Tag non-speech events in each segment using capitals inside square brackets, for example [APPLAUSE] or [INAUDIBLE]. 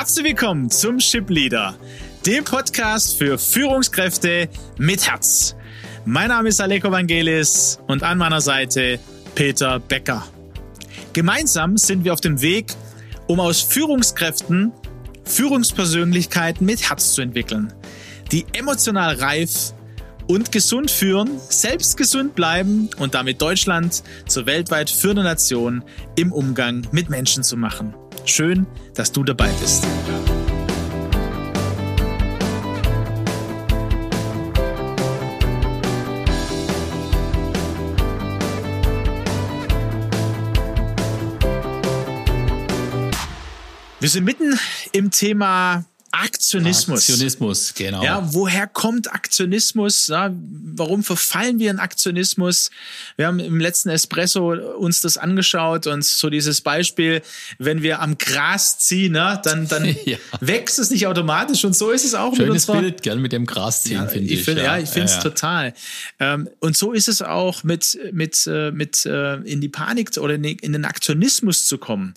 Herzlich willkommen zum Ship Leader, dem Podcast für Führungskräfte mit Herz. Mein Name ist Aleko Vangelis und an meiner Seite Peter Becker. Gemeinsam sind wir auf dem Weg, um aus Führungskräften Führungspersönlichkeiten mit Herz zu entwickeln, die emotional reif und gesund führen, selbst gesund bleiben und damit Deutschland zur weltweit führenden Nation im Umgang mit Menschen zu machen. Schön, dass du dabei bist. Wir sind mitten im Thema Aktionismus. Aktionismus, genau. Ja, woher kommt Aktionismus? Ja, warum verfallen wir in Aktionismus? Wir haben im letzten Espresso uns das angeschaut und so dieses Beispiel, wenn wir am Gras ziehen, ne, dann, dann [LAUGHS] ja. wächst es nicht automatisch und so ist es auch Schönes mit unserer, Bild, gell, mit dem Gras ziehen, ja, finde ich. Find, ja. ich finde es total. Ähm, und so ist es auch mit, mit, äh, mit äh, in die Panik oder in den Aktionismus zu kommen,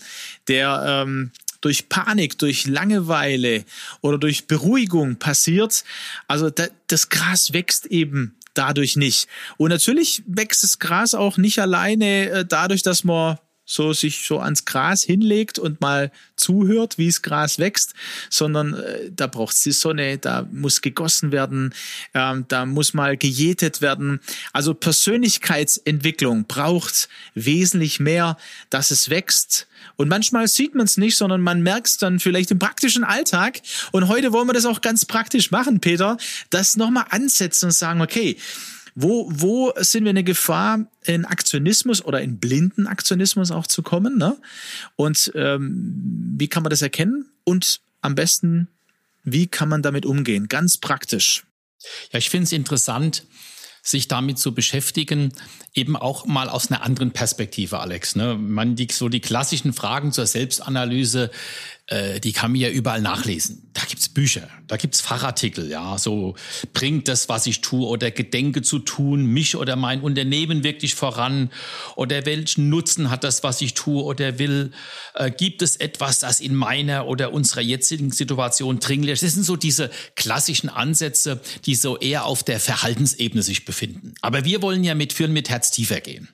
der ähm, durch Panik, durch Langeweile oder durch Beruhigung passiert. Also da, das Gras wächst eben dadurch nicht. Und natürlich wächst das Gras auch nicht alleine äh, dadurch, dass man so sich so ans Gras hinlegt und mal zuhört, wie das Gras wächst, sondern äh, da braucht es die Sonne, da muss gegossen werden, ähm, da muss mal gejätet werden. Also Persönlichkeitsentwicklung braucht wesentlich mehr, dass es wächst. Und manchmal sieht man es nicht, sondern man merkt es dann vielleicht im praktischen Alltag. Und heute wollen wir das auch ganz praktisch machen, Peter, das nochmal ansetzen und sagen, okay, wo, wo sind wir eine Gefahr, in Aktionismus oder in blinden Aktionismus auch zu kommen? Ne? Und ähm, wie kann man das erkennen? Und am besten, wie kann man damit umgehen? Ganz praktisch. Ja, ich finde es interessant, sich damit zu beschäftigen, eben auch mal aus einer anderen Perspektive, Alex. Ne? Man die, so die klassischen Fragen zur Selbstanalyse, äh, die kann man ja überall nachlesen. Da gibt's Bücher, da gibt's Fachartikel, ja, so bringt das, was ich tue oder gedenke zu tun, mich oder mein Unternehmen wirklich voran oder welchen Nutzen hat das, was ich tue oder will, äh, gibt es etwas, das in meiner oder unserer jetzigen Situation dringlich ist. Das sind so diese klassischen Ansätze, die so eher auf der Verhaltensebene sich befinden. Aber wir wollen ja mit Führen mit Herz tiefer gehen.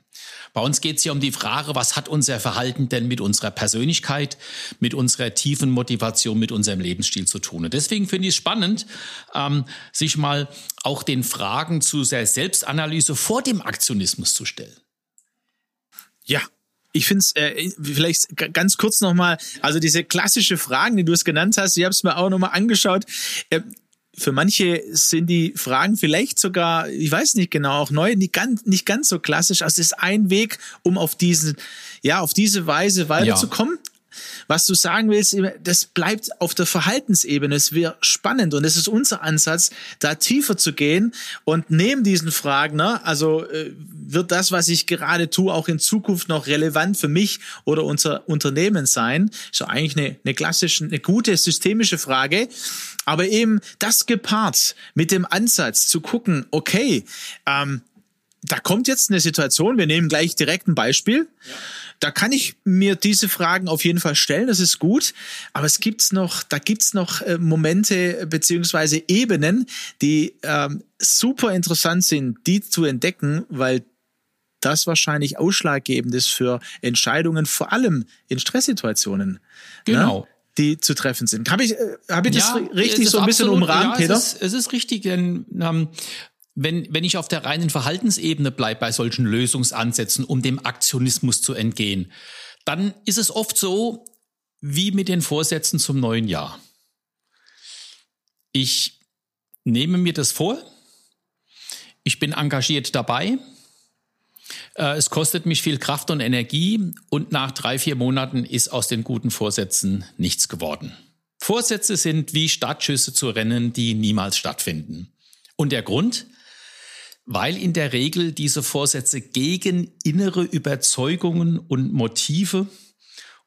Bei uns geht es ja um die Frage, was hat unser Verhalten denn mit unserer Persönlichkeit, mit unserer tiefen Motivation, mit unserem Lebensstil zu tun. Und deswegen finde ich es spannend, ähm, sich mal auch den Fragen zu der Selbstanalyse vor dem Aktionismus zu stellen. Ja, ich finde es äh, vielleicht ganz kurz nochmal, also diese klassische Fragen, die du es genannt hast, ich habe es mir auch nochmal angeschaut. Äh, für manche sind die Fragen vielleicht sogar, ich weiß nicht genau, auch neu, nicht ganz, nicht ganz so klassisch. Also es ist ein Weg, um auf diesen, ja, auf diese Weise weiterzukommen. Ja. Was du sagen willst, das bleibt auf der Verhaltensebene. Es wäre spannend und es ist unser Ansatz, da tiefer zu gehen und neben diesen Fragen, ne, also äh, wird das, was ich gerade tue, auch in Zukunft noch relevant für mich oder unser Unternehmen sein? Ist ja eigentlich eine, eine klassische, eine gute systemische Frage. Aber eben das gepaart mit dem Ansatz zu gucken, okay, ähm, da kommt jetzt eine Situation, wir nehmen gleich direkt ein Beispiel. Ja. Da kann ich mir diese Fragen auf jeden Fall stellen, das ist gut. Aber es gibt's noch, da gibt's noch äh, Momente beziehungsweise Ebenen, die ähm, super interessant sind, die zu entdecken, weil das wahrscheinlich ausschlaggebend ist für Entscheidungen, vor allem in Stresssituationen. Ne? Genau. Ne? die zu treffen sind. Habe ich, äh, hab ich das ja, richtig so ein bisschen umrahmt, ja, Peter? Es ist, es ist richtig, denn ähm, wenn, wenn ich auf der reinen Verhaltensebene bleibe bei solchen Lösungsansätzen, um dem Aktionismus zu entgehen, dann ist es oft so wie mit den Vorsätzen zum neuen Jahr. Ich nehme mir das vor, ich bin engagiert dabei, es kostet mich viel Kraft und Energie und nach drei, vier Monaten ist aus den guten Vorsätzen nichts geworden. Vorsätze sind wie Startschüsse zu Rennen, die niemals stattfinden. Und der Grund? weil in der Regel diese Vorsätze gegen innere Überzeugungen und Motive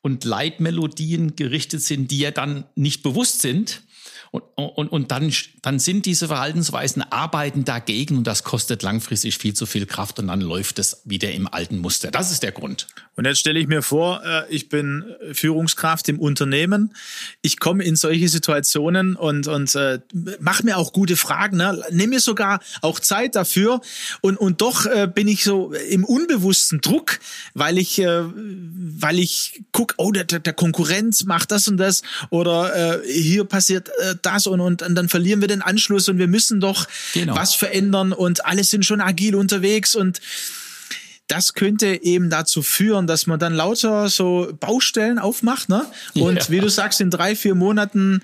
und Leitmelodien gerichtet sind, die ja dann nicht bewusst sind Und, und, und dann, dann sind diese Verhaltensweisen arbeiten dagegen und das kostet langfristig viel zu viel Kraft und dann läuft es wieder im alten Muster. Das ist der Grund. Und jetzt stelle ich mir vor, äh, ich bin Führungskraft im Unternehmen. Ich komme in solche Situationen und, und äh, mache mir auch gute Fragen. Ne? Nehme mir sogar auch Zeit dafür. Und, und doch äh, bin ich so im unbewussten Druck, weil ich, äh, weil ich guck, oh, der, der Konkurrenz macht das und das oder äh, hier passiert äh, das und, und, und dann verlieren wir den Anschluss und wir müssen doch genau. was verändern und alle sind schon agil unterwegs und das könnte eben dazu führen, dass man dann lauter so Baustellen aufmacht, ne? Und ja. wie du sagst, in drei, vier Monaten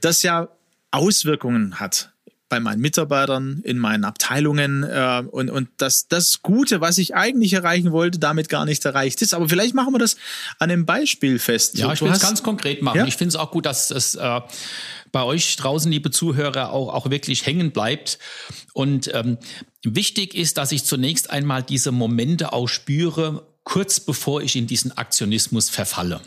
das ja Auswirkungen hat bei meinen Mitarbeitern, in meinen Abteilungen äh, und, und dass das Gute, was ich eigentlich erreichen wollte, damit gar nicht erreicht ist. Aber vielleicht machen wir das an einem Beispiel fest. Ja, ich will es ganz konkret machen. Ja? Ich finde es auch gut, dass es äh, bei euch draußen, liebe Zuhörer, auch, auch wirklich hängen bleibt. Und ähm, wichtig ist, dass ich zunächst einmal diese Momente auch spüre, kurz bevor ich in diesen Aktionismus verfalle.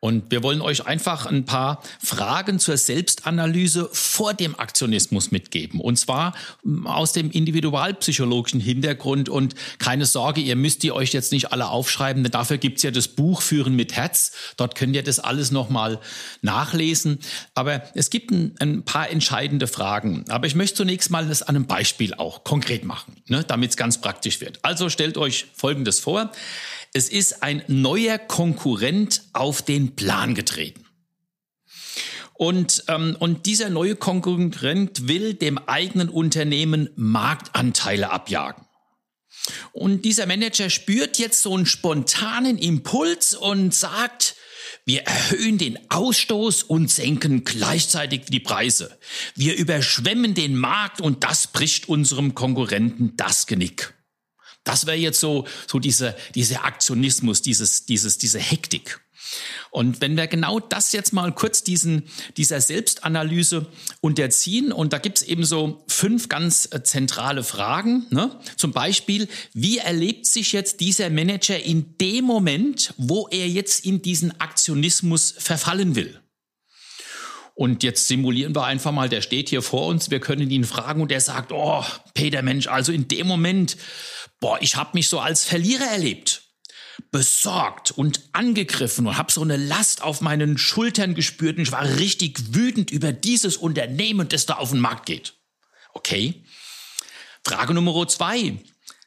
Und wir wollen euch einfach ein paar Fragen zur Selbstanalyse vor dem Aktionismus mitgeben. Und zwar hm, aus dem individualpsychologischen Hintergrund. Und keine Sorge, ihr müsst die euch jetzt nicht alle aufschreiben, denn dafür gibt's ja das Buch Führen mit Herz. Dort könnt ihr das alles nochmal nachlesen. Aber es gibt ein, ein, paar entscheidende Fragen. Aber ich möchte zunächst mal das an einem Beispiel auch konkret machen, ne, damit es ganz praktisch wird. Also stellt euch Folgendes vor. Es ist ein neuer Konkurrent auf den Plan getreten. Und, ähm, und dieser neue Konkurrent will dem eigenen Unternehmen Marktanteile abjagen. Und dieser Manager spürt jetzt so einen spontanen Impuls und sagt, wir erhöhen den Ausstoß und senken gleichzeitig die Preise. Wir überschwemmen den Markt und das bricht unserem Konkurrenten das Genick. Das wäre jetzt so, so diese, dieser Aktionismus, dieses, dieses, diese Hektik. Und wenn wir genau das jetzt mal kurz diesen, dieser Selbstanalyse unterziehen, und da gibt's eben so fünf ganz äh, zentrale Fragen. Ne? Zum Beispiel, wie erlebt sich jetzt dieser Manager in dem Moment, wo er jetzt in diesen Aktionismus verfallen will? Und jetzt simulieren wir einfach mal, der steht hier vor uns, wir können ihn fragen und er sagt, oh, Peter Mensch, also in dem Moment, boah, ich habe mich so als Verlierer erlebt. Besorgt und angegriffen und habe so eine Last auf meinen Schultern gespürt und ich war richtig wütend über dieses Unternehmen, das da auf den Markt geht. Okay. Frage Nummer zwei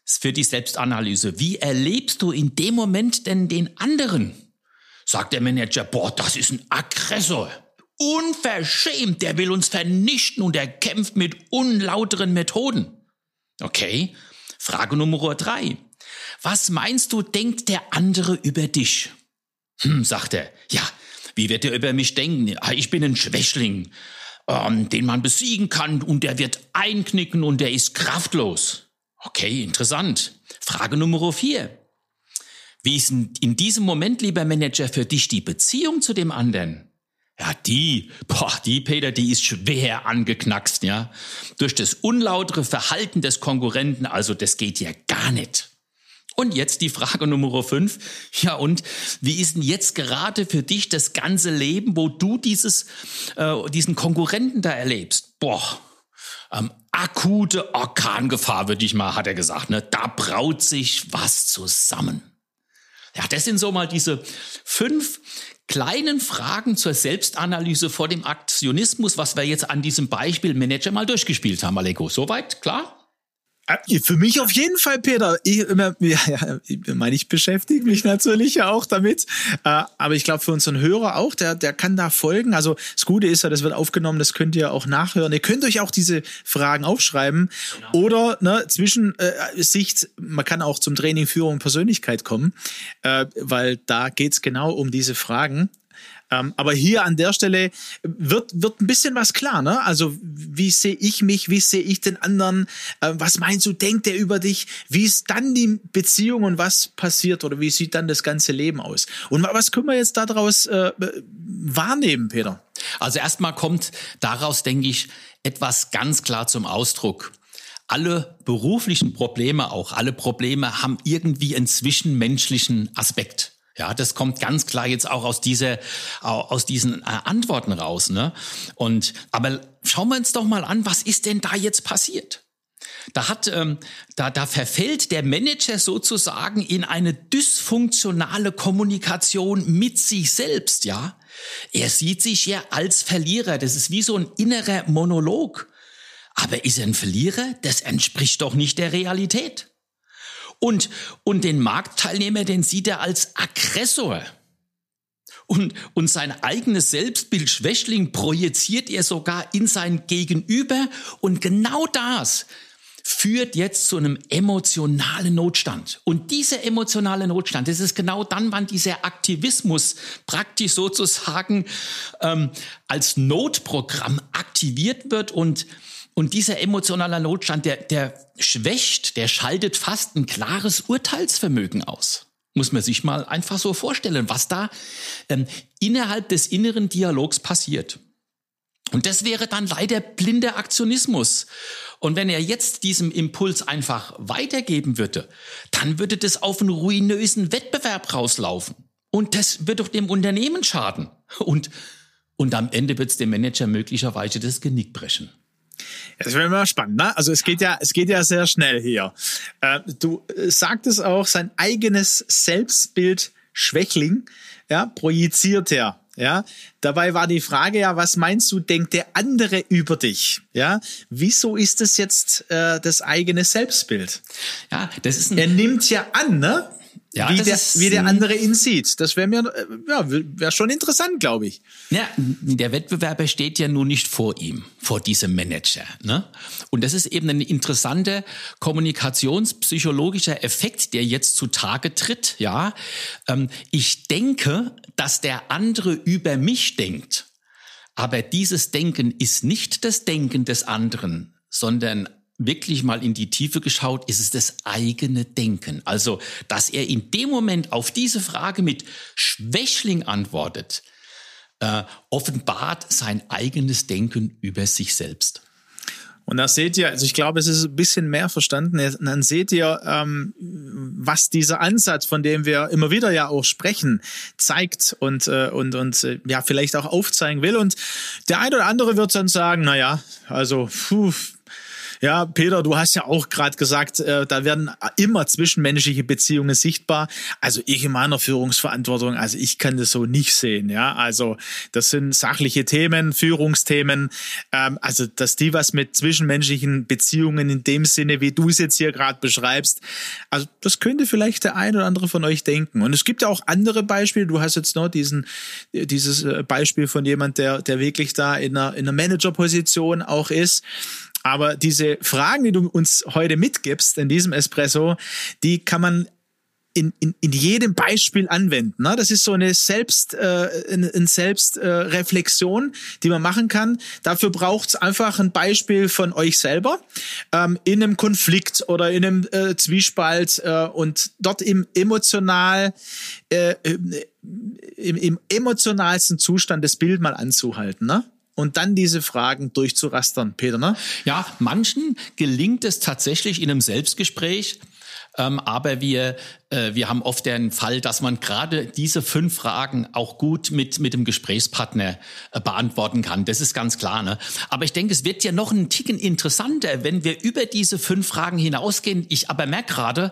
ist für die Selbstanalyse. Wie erlebst du in dem Moment denn den anderen? Sagt der Manager, boah, das ist ein Aggressor. Unverschämt, der will uns vernichten und er kämpft mit unlauteren Methoden. Okay. Frage Nummer drei. Was meinst du, denkt der andere über dich? Hm, sagt er. Ja, wie wird er über mich denken? Ich bin ein Schwächling, ähm, den man besiegen kann und der wird einknicken und der ist kraftlos. Okay, interessant. Frage Nummer vier. Wie ist in diesem Moment, lieber Manager, für dich die Beziehung zu dem anderen? Ja, die, boah, die Peter, die ist schwer angeknackst, ja. Durch das unlautere Verhalten des Konkurrenten, also das geht ja gar nicht. Und jetzt die Frage Nummer fünf. Ja, und wie ist denn jetzt gerade für dich das ganze Leben, wo du dieses, äh, diesen Konkurrenten da erlebst? Boah, ähm, akute Orkangefahr, würde ich mal, hat er gesagt. Ne? Da braut sich was zusammen. Ja, das sind so mal diese fünf kleinen Fragen zur Selbstanalyse vor dem Aktionismus, was wir jetzt an diesem Beispiel Manager mal durchgespielt haben, Aleko. Soweit, klar? Äh, für mich auf jeden Fall, Peter. Ich, [LAUGHS] ja, ja, ich meine, ich beschäftige mich natürlich auch damit. Äh, aber ich glaube, für unseren Hörer auch, der, der kann da folgen. Also das Gute ist ja, das wird aufgenommen, das könnt ihr auch nachhören. Ihr könnt euch auch diese Fragen aufschreiben. Genau. Oder ne, zwischen äh, Sicht, man kann auch zum Training Führung Persönlichkeit kommen, äh, weil da geht's genau um diese Fragen. Ähm, aber hier an der Stelle wird, wird ein bisschen was klar, ne? Also, wie sehe ich mich? Wie sehe ich den anderen? Äh, was meinst du, denkt er über dich? Wie ist dann die Beziehung und was passiert oder wie sieht dann das ganze Leben aus? Und was können wir jetzt daraus äh, wahrnehmen, Peter? Also erstmal kommt daraus, denke ich, etwas ganz klar zum Ausdruck alle beruflichen Probleme auch, alle Probleme haben irgendwie einen zwischenmenschlichen Aspekt. Ja, das kommt ganz klar jetzt auch aus dieser, aus diesen äh, Antworten raus, ne? Und, aber schauen wir uns doch mal an, was ist denn da jetzt passiert? Da hat, ähm, da, da verfällt der Manager sozusagen in eine dysfunktionale Kommunikation mit sich selbst, ja? Er sieht sich ja als Verlierer. Das ist wie so ein innerer Monolog. Aber ist er ein Verlierer? Das entspricht doch nicht der Realität. Und, und den Marktteilnehmer, den sieht er als Aggressor. Und, und sein eigenes Selbstbild Schwächling projiziert er sogar in sein Gegenüber. Und genau das führt jetzt zu einem emotionalen Notstand. Und dieser emotionale Notstand, das ist genau dann, wann dieser Aktivismus praktisch sozusagen ähm, als Notprogramm aktiviert wird und und dieser emotionale Notstand, der, der schwächt, der schaltet fast ein klares Urteilsvermögen aus. Muss man sich mal einfach so vorstellen, was da ähm, innerhalb des inneren Dialogs passiert. Und das wäre dann leider blinder Aktionismus. Und wenn er jetzt diesem Impuls einfach weitergeben würde, dann würde das auf einen ruinösen Wettbewerb rauslaufen. Und das wird doch dem Unternehmen schaden. Und, und am Ende wird es dem Manager möglicherweise das Genick brechen. Das wäre immer spannend, ne? Also es geht ja, es geht ja sehr schnell hier. Äh, du äh, sagtest auch, sein eigenes Selbstbild Schwächling, ja, projiziert er. Ja, dabei war die Frage ja, was meinst du, denkt der andere über dich? Ja, wieso ist das jetzt äh, das eigene Selbstbild? Ja, das ist ein er nimmt ja an, ne? Ja, wie, der, wie der andere ihn sieht. Das wäre mir äh, ja, wäre schon interessant, glaube ich. Ja, der Wettbewerber steht ja nun nicht vor ihm, vor diesem Manager. Ne? Und das ist eben ein interessanter kommunikationspsychologischer Effekt, der jetzt zutage tritt. Ja, ähm, ich denke, dass der andere über mich denkt. Aber dieses Denken ist nicht das Denken des anderen, sondern wirklich mal in die Tiefe geschaut, ist es das eigene Denken. Also, dass er in dem Moment auf diese Frage mit Schwächling antwortet, äh, offenbart sein eigenes Denken über sich selbst. Und da seht ihr, also ich glaube, es ist ein bisschen mehr verstanden. Dann seht ihr, ähm, was dieser Ansatz, von dem wir immer wieder ja auch sprechen, zeigt und äh, und und äh, ja vielleicht auch aufzeigen will. Und der eine oder andere wird dann sagen, na ja, also puh, ja, Peter, du hast ja auch gerade gesagt, äh, da werden immer zwischenmenschliche Beziehungen sichtbar. Also ich in meiner Führungsverantwortung, also ich kann das so nicht sehen. Ja, also das sind sachliche Themen, Führungsthemen. Ähm, also dass die was mit zwischenmenschlichen Beziehungen in dem Sinne, wie du es jetzt hier gerade beschreibst, also das könnte vielleicht der ein oder andere von euch denken. Und es gibt ja auch andere Beispiele. Du hast jetzt noch diesen dieses äh, Beispiel von jemand, der der wirklich da in einer, in einer Managerposition auch ist. Aber diese Fragen, die du uns heute mitgibst in diesem Espresso, die kann man in, in, in jedem Beispiel anwenden. Ne? Das ist so eine Selbst, äh, eine Selbstreflexion, die man machen kann. Dafür braucht es einfach ein Beispiel von euch selber ähm, in einem Konflikt oder in einem äh, Zwiespalt äh, und dort im emotional äh, im, im emotionalsten Zustand das Bild mal anzuhalten. Ne? Und dann diese Fragen durchzurastern, Peter, ne? Ja, manchen gelingt es tatsächlich in einem Selbstgespräch, ähm, aber wir äh, wir haben oft den Fall, dass man gerade diese fünf Fragen auch gut mit, mit dem Gesprächspartner äh, beantworten kann. Das ist ganz klar. Ne? Aber ich denke, es wird ja noch einen Ticken interessanter, wenn wir über diese fünf Fragen hinausgehen. Ich aber merke gerade,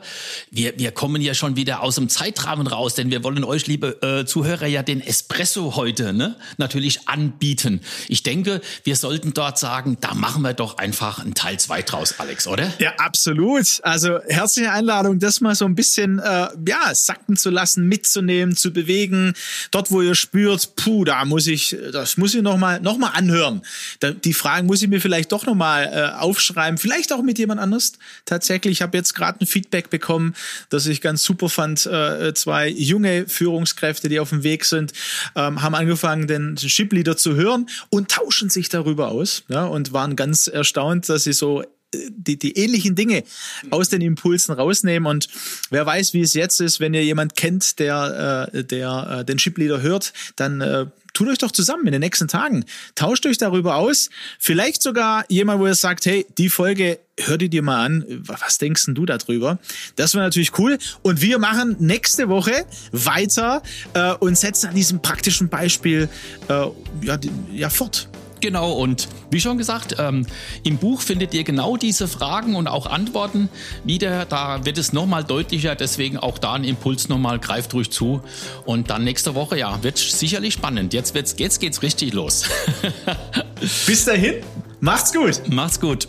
wir, wir kommen ja schon wieder aus dem Zeitrahmen raus, denn wir wollen euch, liebe äh, Zuhörer, ja den Espresso heute ne, natürlich anbieten. Ich denke, wir sollten dort sagen, da machen wir doch einfach einen Teil zwei draus, Alex, oder? Ja, absolut. Also herzliche Einladung, das mal so ein bisschen äh, äh, ja, sacken zu lassen, mitzunehmen, zu bewegen. Dort, wo ihr spürt, puh, da muss ich, das muss ich nochmal noch mal anhören. Da, die Fragen muss ich mir vielleicht doch nochmal äh, aufschreiben. Vielleicht auch mit jemand anders. Tatsächlich, ich habe jetzt gerade ein Feedback bekommen, das ich ganz super fand. Äh, zwei junge Führungskräfte, die auf dem Weg sind, ähm, haben angefangen, den Shipleader zu hören und tauschen sich darüber aus ja, und waren ganz erstaunt, dass sie so die, die ähnlichen Dinge aus den Impulsen rausnehmen. Und wer weiß, wie es jetzt ist, wenn ihr jemand kennt, der, äh, der äh, den Chipleader hört, dann äh, tut euch doch zusammen in den nächsten Tagen. Tauscht euch darüber aus. Vielleicht sogar jemand, wo ihr sagt, hey, die Folge hör die dir mal an. Was denkst du darüber? Das wäre natürlich cool. Und wir machen nächste Woche weiter äh, und setzen an diesem praktischen Beispiel äh, ja, ja, fort. Genau, und wie schon gesagt, ähm, im Buch findet ihr genau diese Fragen und auch Antworten wieder. Da wird es nochmal deutlicher, deswegen auch da ein Impuls nochmal, greift ruhig zu. Und dann nächste Woche, ja, wird sicherlich spannend. Jetzt, wird's, jetzt geht's richtig los. [LAUGHS] Bis dahin, macht's gut. Macht's gut.